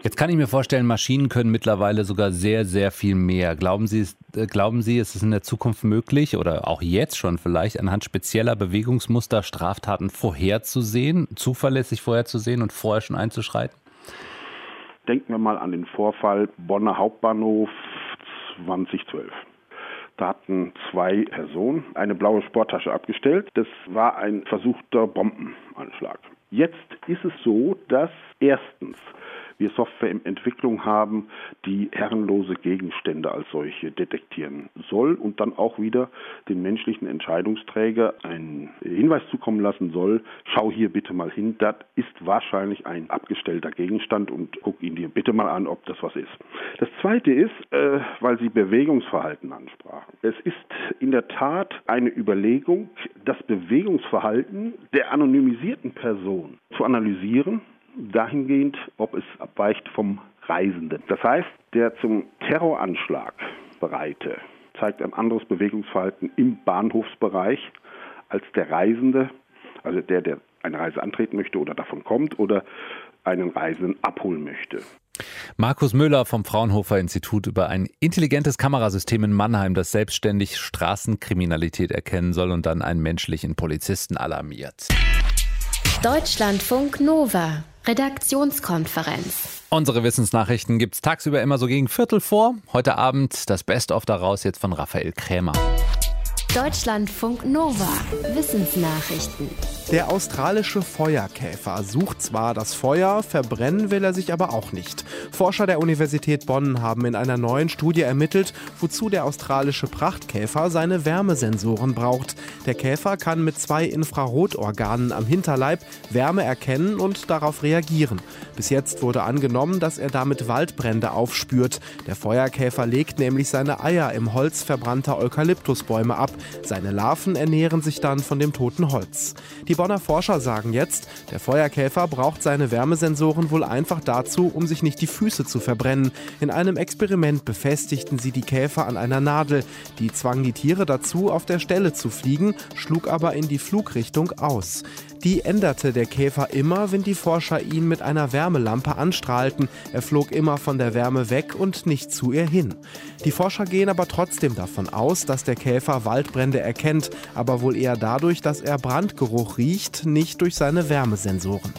Jetzt kann ich mir vorstellen, Maschinen können mittlerweile sogar sehr, sehr viel mehr. Glauben Sie, äh, glauben Sie, ist es in der Zukunft möglich oder auch jetzt schon vielleicht anhand spezieller Bewegungsmuster Straftaten vorherzusehen, zuverlässig vorherzusehen und vorher schon einzuschreiten?
Denken wir mal an den Vorfall Bonner Hauptbahnhof 2012. Da hatten zwei Personen eine blaue Sporttasche abgestellt. Das war ein versuchter Bombenanschlag. Jetzt ist es so, dass erstens wir Software in Entwicklung haben, die herrenlose Gegenstände als solche detektieren soll und dann auch wieder den menschlichen Entscheidungsträger einen Hinweis zukommen lassen soll, schau hier bitte mal hin, das ist wahrscheinlich ein abgestellter Gegenstand und guck ihn dir bitte mal an, ob das was ist. Das zweite ist, äh, weil Sie Bewegungsverhalten ansprachen. Es ist in der Tat eine Überlegung, das Bewegungsverhalten der anonymisierten Person zu analysieren dahingehend, ob es abweicht vom Reisenden. Das heißt, der zum Terroranschlag bereite zeigt ein anderes Bewegungsverhalten im Bahnhofsbereich als der Reisende, also der, der eine Reise antreten möchte oder davon kommt oder einen Reisenden abholen möchte.
Markus Müller vom Fraunhofer Institut über ein intelligentes Kamerasystem in Mannheim, das selbstständig Straßenkriminalität erkennen soll und dann einen menschlichen Polizisten alarmiert.
Deutschlandfunk Nova Redaktionskonferenz.
Unsere Wissensnachrichten gibt es tagsüber immer so gegen Viertel vor. Heute Abend das Best-of daraus jetzt von Raphael Krämer.
Deutschlandfunk Nova. Wissensnachrichten.
Der australische Feuerkäfer sucht zwar das Feuer, verbrennen will er sich aber auch nicht. Forscher der Universität Bonn haben in einer neuen Studie ermittelt, wozu der australische Prachtkäfer seine Wärmesensoren braucht. Der Käfer kann mit zwei Infrarotorganen am Hinterleib Wärme erkennen und darauf reagieren. Bis jetzt wurde angenommen, dass er damit Waldbrände aufspürt. Der Feuerkäfer legt nämlich seine Eier im Holz verbrannter Eukalyptusbäume ab. Seine Larven ernähren sich dann von dem toten Holz. Die Bonner Forscher sagen jetzt, der Feuerkäfer braucht seine Wärmesensoren wohl einfach dazu, um sich nicht die Füße zu verbrennen. In einem Experiment befestigten sie die Käfer an einer Nadel. Die zwang die Tiere dazu, auf der Stelle zu fliegen, schlug aber in die Flugrichtung aus. Die änderte der Käfer immer, wenn die Forscher ihn mit einer Wärmelampe anstrahlten. Er flog immer von der Wärme weg und nicht zu ihr hin. Die Forscher gehen aber trotzdem davon aus, dass der Käfer Waldbrände erkennt, aber wohl eher dadurch, dass er Brandgeruch riecht, nicht durch seine Wärmesensoren.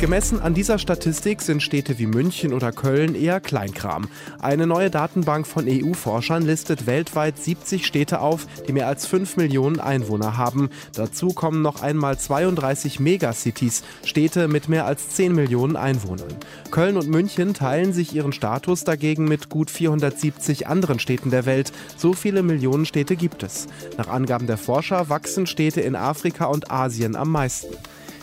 Gemessen an dieser Statistik sind Städte wie München oder Köln eher Kleinkram. Eine neue Datenbank von EU-Forschern listet weltweit 70 Städte auf, die mehr als 5 Millionen Einwohner haben. Dazu kommen noch einmal 32 Megacities, Städte mit mehr als 10 Millionen Einwohnern. Köln und München teilen sich ihren Status dagegen mit gut 470 anderen Städten der Welt. So viele Millionen Städte gibt es. Nach Angaben der Forscher wachsen Städte in Afrika und Asien am meisten.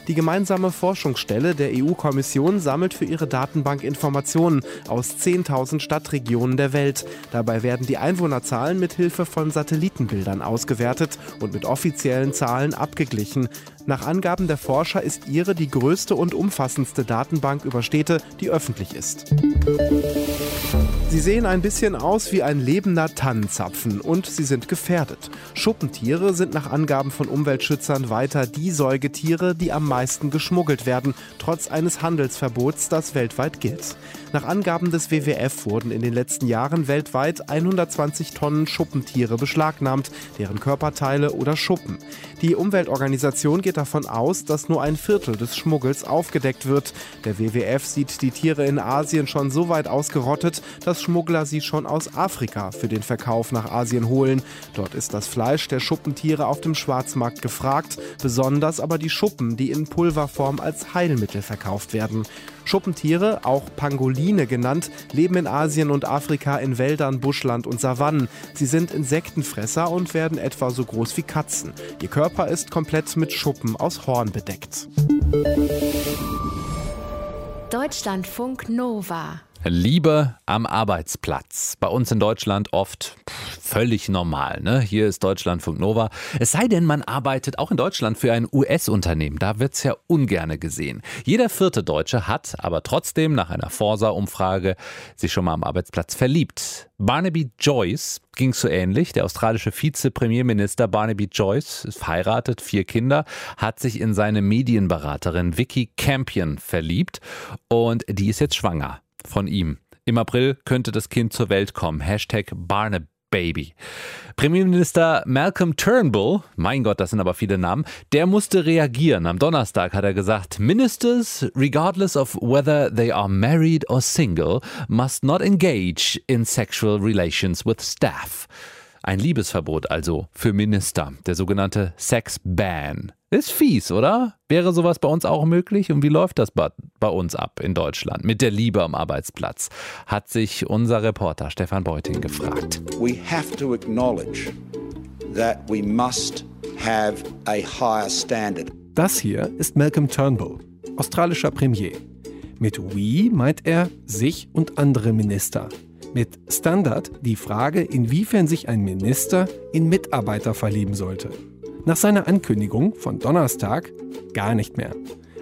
Die gemeinsame Forschungsstelle der EU-Kommission sammelt für ihre Datenbank Informationen aus 10.000 Stadtregionen der Welt. Dabei werden die Einwohnerzahlen mit Hilfe von Satellitenbildern ausgewertet und mit offiziellen Zahlen abgeglichen. Nach Angaben der Forscher ist ihre die größte und umfassendste Datenbank über Städte, die öffentlich ist. Sie sehen ein bisschen aus wie ein lebender Tannenzapfen und sie sind gefährdet. Schuppentiere sind nach Angaben von Umweltschützern weiter die Säugetiere, die am meisten geschmuggelt werden, trotz eines Handelsverbots, das weltweit gilt. Nach Angaben des WWF wurden in den letzten Jahren weltweit 120 Tonnen Schuppentiere beschlagnahmt, deren Körperteile oder Schuppen. Die Umweltorganisation geht davon aus, dass nur ein Viertel des Schmuggels aufgedeckt wird. Der WWF sieht die Tiere in Asien schon so weit ausgerottet, dass Schmuggler sie schon aus Afrika für den Verkauf nach Asien holen. Dort ist das Fleisch der Schuppentiere auf dem Schwarzmarkt gefragt, besonders aber die Schuppen, die in Pulverform als Heilmittel verkauft werden. Schuppentiere, auch Pangoline genannt, leben in Asien und Afrika in Wäldern, Buschland und Savannen. Sie sind Insektenfresser und werden etwa so groß wie Katzen. Ihr Körper ist komplett mit Schuppen aus Horn bedeckt.
Deutschlandfunk Nova
Liebe am Arbeitsplatz. Bei uns in Deutschland oft völlig normal. Ne? Hier ist Deutschlandfunk Nova. Es sei denn, man arbeitet auch in Deutschland für ein US-Unternehmen. Da wird es ja ungerne gesehen. Jeder vierte Deutsche hat aber trotzdem nach einer Forsa-Umfrage sich schon mal am Arbeitsplatz verliebt. Barnaby Joyce ging so ähnlich. Der australische Vize-Premierminister Barnaby Joyce ist verheiratet, vier Kinder, hat sich in seine Medienberaterin Vicky Campion verliebt und die ist jetzt schwanger von ihm. Im April könnte das Kind zur Welt kommen. Hashtag Barnababy. Premierminister Malcolm Turnbull, mein Gott, das sind aber viele Namen, der musste reagieren. Am Donnerstag hat er gesagt, Ministers, regardless of whether they are married or single, must not engage in sexual relations with staff. Ein Liebesverbot also für Minister, der sogenannte Sex Ban. Ist fies, oder? Wäre sowas bei uns auch möglich? Und wie läuft das bei uns ab in Deutschland mit der Liebe am Arbeitsplatz? Hat sich unser Reporter Stefan Beuting gefragt.
We have to acknowledge that we must have a higher standard.
Das hier ist Malcolm Turnbull, australischer Premier. Mit we meint er sich und andere Minister. Mit Standard die Frage, inwiefern sich ein Minister in Mitarbeiter verlieben sollte. Nach seiner Ankündigung von Donnerstag gar nicht mehr.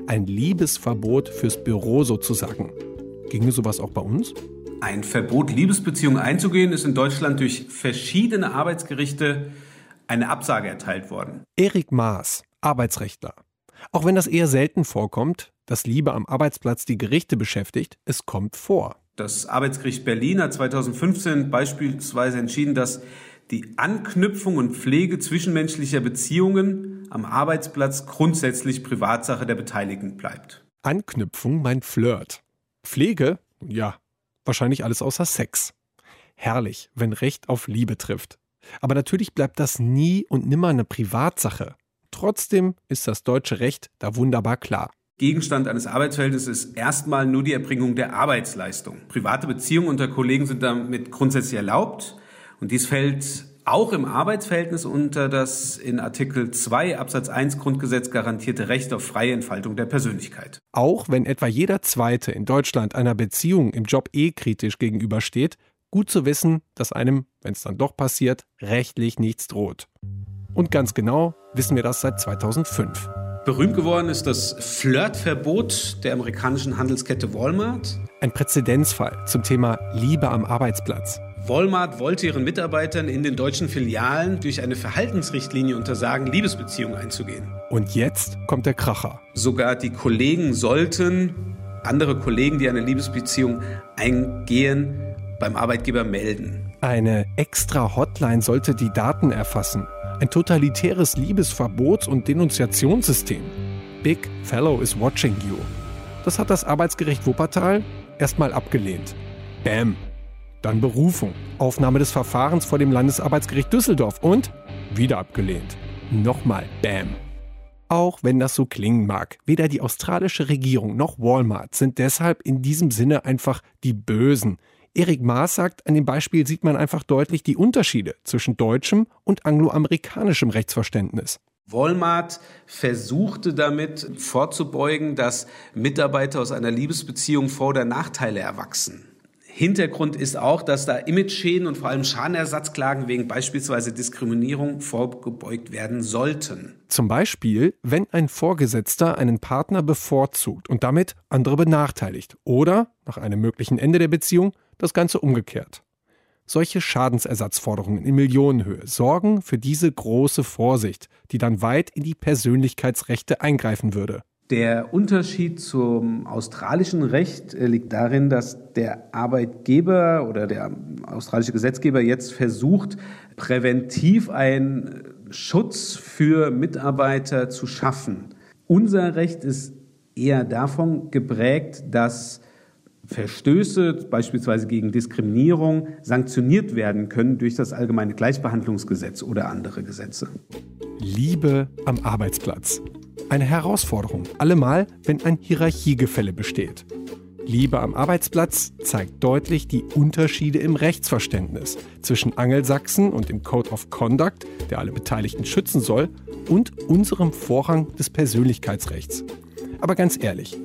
Ein Liebesverbot fürs Büro sozusagen. Ginge sowas auch bei uns?
Ein Verbot, Liebesbeziehungen einzugehen, ist in Deutschland durch verschiedene Arbeitsgerichte eine Absage erteilt worden.
Erik Maas, Arbeitsrechtler. Auch wenn das eher selten vorkommt, dass Liebe am Arbeitsplatz die Gerichte beschäftigt, es kommt vor.
Das Arbeitsgericht Berlin hat 2015 beispielsweise entschieden, dass die Anknüpfung und Pflege zwischenmenschlicher Beziehungen am Arbeitsplatz grundsätzlich Privatsache der Beteiligten bleibt.
Anknüpfung meint Flirt. Pflege? Ja, wahrscheinlich alles außer Sex. Herrlich, wenn Recht auf Liebe trifft. Aber natürlich bleibt das nie und nimmer eine Privatsache. Trotzdem ist das deutsche Recht da wunderbar klar.
Gegenstand eines Arbeitsverhältnisses ist erstmal nur die Erbringung der Arbeitsleistung. Private Beziehungen unter Kollegen sind damit grundsätzlich erlaubt und dies fällt auch im Arbeitsverhältnis unter das in Artikel 2 Absatz 1 Grundgesetz garantierte Recht auf freie Entfaltung der Persönlichkeit.
Auch wenn etwa jeder Zweite in Deutschland einer Beziehung im Job eh kritisch gegenübersteht, gut zu wissen, dass einem, wenn es dann doch passiert, rechtlich nichts droht. Und ganz genau wissen wir das seit 2005.
Berühmt geworden ist das Flirtverbot der amerikanischen Handelskette Walmart.
Ein Präzedenzfall zum Thema Liebe am Arbeitsplatz.
Walmart wollte ihren Mitarbeitern in den deutschen Filialen durch eine Verhaltensrichtlinie untersagen, Liebesbeziehungen einzugehen.
Und jetzt kommt der Kracher.
Sogar die Kollegen sollten andere Kollegen, die eine Liebesbeziehung eingehen, beim Arbeitgeber melden.
Eine extra Hotline sollte die Daten erfassen. Ein totalitäres Liebesverbots- und Denunziationssystem. Big Fellow is watching you. Das hat das Arbeitsgericht Wuppertal erstmal abgelehnt. Bam. Dann Berufung. Aufnahme des Verfahrens vor dem Landesarbeitsgericht Düsseldorf und wieder abgelehnt. Nochmal Bam. Auch wenn das so klingen mag, weder die australische Regierung noch Walmart sind deshalb in diesem Sinne einfach die Bösen. Erik Maas sagt, an dem Beispiel sieht man einfach deutlich die Unterschiede zwischen deutschem und angloamerikanischem Rechtsverständnis.
Walmart versuchte damit vorzubeugen, dass Mitarbeiter aus einer Liebesbeziehung Vor- oder Nachteile erwachsen. Hintergrund ist auch, dass da Imageschäden und vor allem Schadenersatzklagen wegen beispielsweise Diskriminierung vorgebeugt werden sollten.
Zum Beispiel, wenn ein Vorgesetzter einen Partner bevorzugt und damit andere benachteiligt oder nach einem möglichen Ende der Beziehung das Ganze umgekehrt. Solche Schadensersatzforderungen in Millionenhöhe sorgen für diese große Vorsicht, die dann weit in die Persönlichkeitsrechte eingreifen würde.
Der Unterschied zum australischen Recht äh, liegt darin, dass der Arbeitgeber oder der australische Gesetzgeber jetzt versucht, präventiv einen Schutz für Mitarbeiter zu schaffen. Unser Recht ist eher davon geprägt, dass Verstöße, beispielsweise gegen Diskriminierung, sanktioniert werden können durch das allgemeine Gleichbehandlungsgesetz oder andere Gesetze.
Liebe am Arbeitsplatz. Eine Herausforderung, allemal, wenn ein Hierarchiegefälle besteht. Liebe am Arbeitsplatz zeigt deutlich die Unterschiede im Rechtsverständnis zwischen Angelsachsen und dem Code of Conduct, der alle Beteiligten schützen soll, und unserem Vorrang des Persönlichkeitsrechts. Aber ganz ehrlich,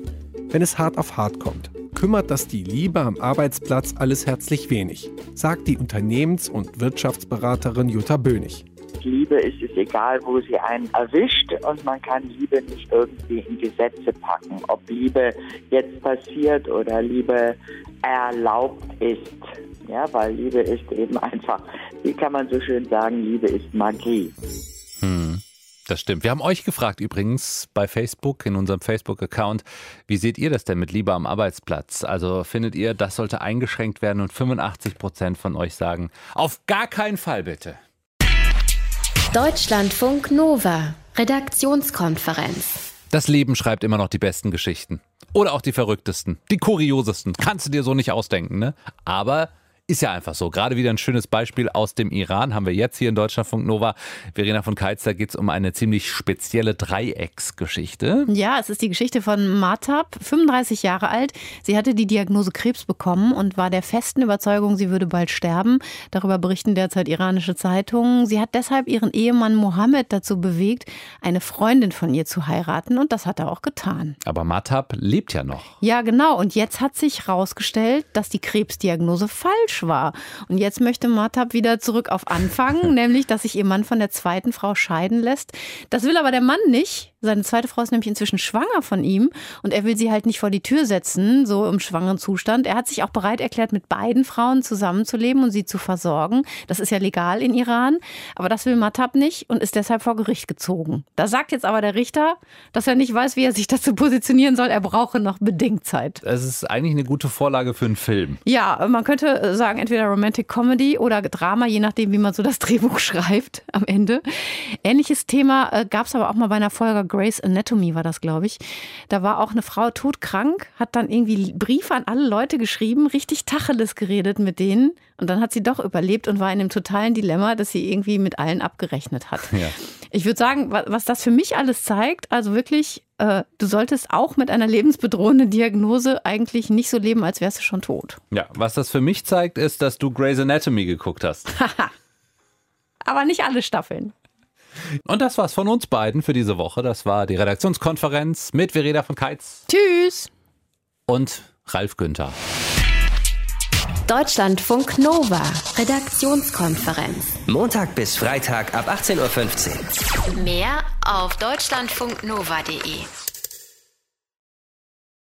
wenn es hart auf hart kommt, kümmert das die Liebe am Arbeitsplatz alles herzlich wenig, sagt die Unternehmens- und Wirtschaftsberaterin Jutta Bönig.
Liebe ist es egal, wo sie einen erwischt und man kann Liebe nicht irgendwie in Gesetze packen. Ob Liebe jetzt passiert oder Liebe erlaubt ist. Ja, weil Liebe ist eben einfach, wie kann man so schön sagen, Liebe ist Magie.
Hm. Das stimmt. Wir haben euch gefragt übrigens bei Facebook, in unserem Facebook-Account, wie seht ihr das denn mit Liebe am Arbeitsplatz? Also findet ihr, das sollte eingeschränkt werden und 85 Prozent von euch sagen, auf gar keinen Fall bitte.
Deutschlandfunk Nova, Redaktionskonferenz.
Das Leben schreibt immer noch die besten Geschichten. Oder auch die verrücktesten, die kuriosesten. Kannst du dir so nicht ausdenken, ne? Aber ist ja einfach so. Gerade wieder ein schönes Beispiel aus dem Iran haben wir jetzt hier in Deutschlandfunk Nova. Verena von Keitz, da geht es um eine ziemlich spezielle Dreiecksgeschichte.
Ja, es ist die Geschichte von Matab, 35 Jahre alt. Sie hatte die Diagnose Krebs bekommen und war der festen Überzeugung, sie würde bald sterben. Darüber berichten derzeit iranische Zeitungen. Sie hat deshalb ihren Ehemann Mohammed dazu bewegt, eine Freundin von ihr zu heiraten und das hat er auch getan.
Aber Matab lebt ja noch.
Ja, genau. Und jetzt hat sich herausgestellt, dass die Krebsdiagnose falsch war. Und jetzt möchte Martab wieder zurück auf Anfang, [laughs] nämlich, dass sich ihr Mann von der zweiten Frau scheiden lässt. Das will aber der Mann nicht. Seine zweite Frau ist nämlich inzwischen schwanger von ihm und er will sie halt nicht vor die Tür setzen, so im schwangeren Zustand. Er hat sich auch bereit erklärt, mit beiden Frauen zusammenzuleben und sie zu versorgen. Das ist ja legal in Iran, aber das will Matab nicht und ist deshalb vor Gericht gezogen. Da sagt jetzt aber der Richter, dass er nicht weiß, wie er sich dazu positionieren soll. Er brauche noch Bedenkzeit.
Es ist eigentlich eine gute Vorlage für einen Film.
Ja, man könnte sagen, entweder Romantic Comedy oder Drama, je nachdem, wie man so das Drehbuch [laughs] schreibt am Ende. Ähnliches Thema äh, gab es aber auch mal bei einer Folge Grey's Anatomy war das, glaube ich. Da war auch eine Frau todkrank, hat dann irgendwie Briefe an alle Leute geschrieben, richtig Tacheles geredet mit denen. Und dann hat sie doch überlebt und war in einem totalen Dilemma, dass sie irgendwie mit allen abgerechnet hat. Ja. Ich würde sagen, was das für mich alles zeigt, also wirklich, äh, du solltest auch mit einer lebensbedrohenden Diagnose eigentlich nicht so leben, als wärst du schon tot.
Ja, was das für mich zeigt, ist, dass du Grey's Anatomy geguckt hast. [laughs]
Aber nicht alle Staffeln.
Und das war's von uns beiden für diese Woche. Das war die Redaktionskonferenz mit Verena von Keitz.
Tschüss.
Und Ralf Günther.
Deutschlandfunk Nova, Redaktionskonferenz.
Montag bis Freitag ab 18.15
Uhr. Mehr auf deutschlandfunknova.de.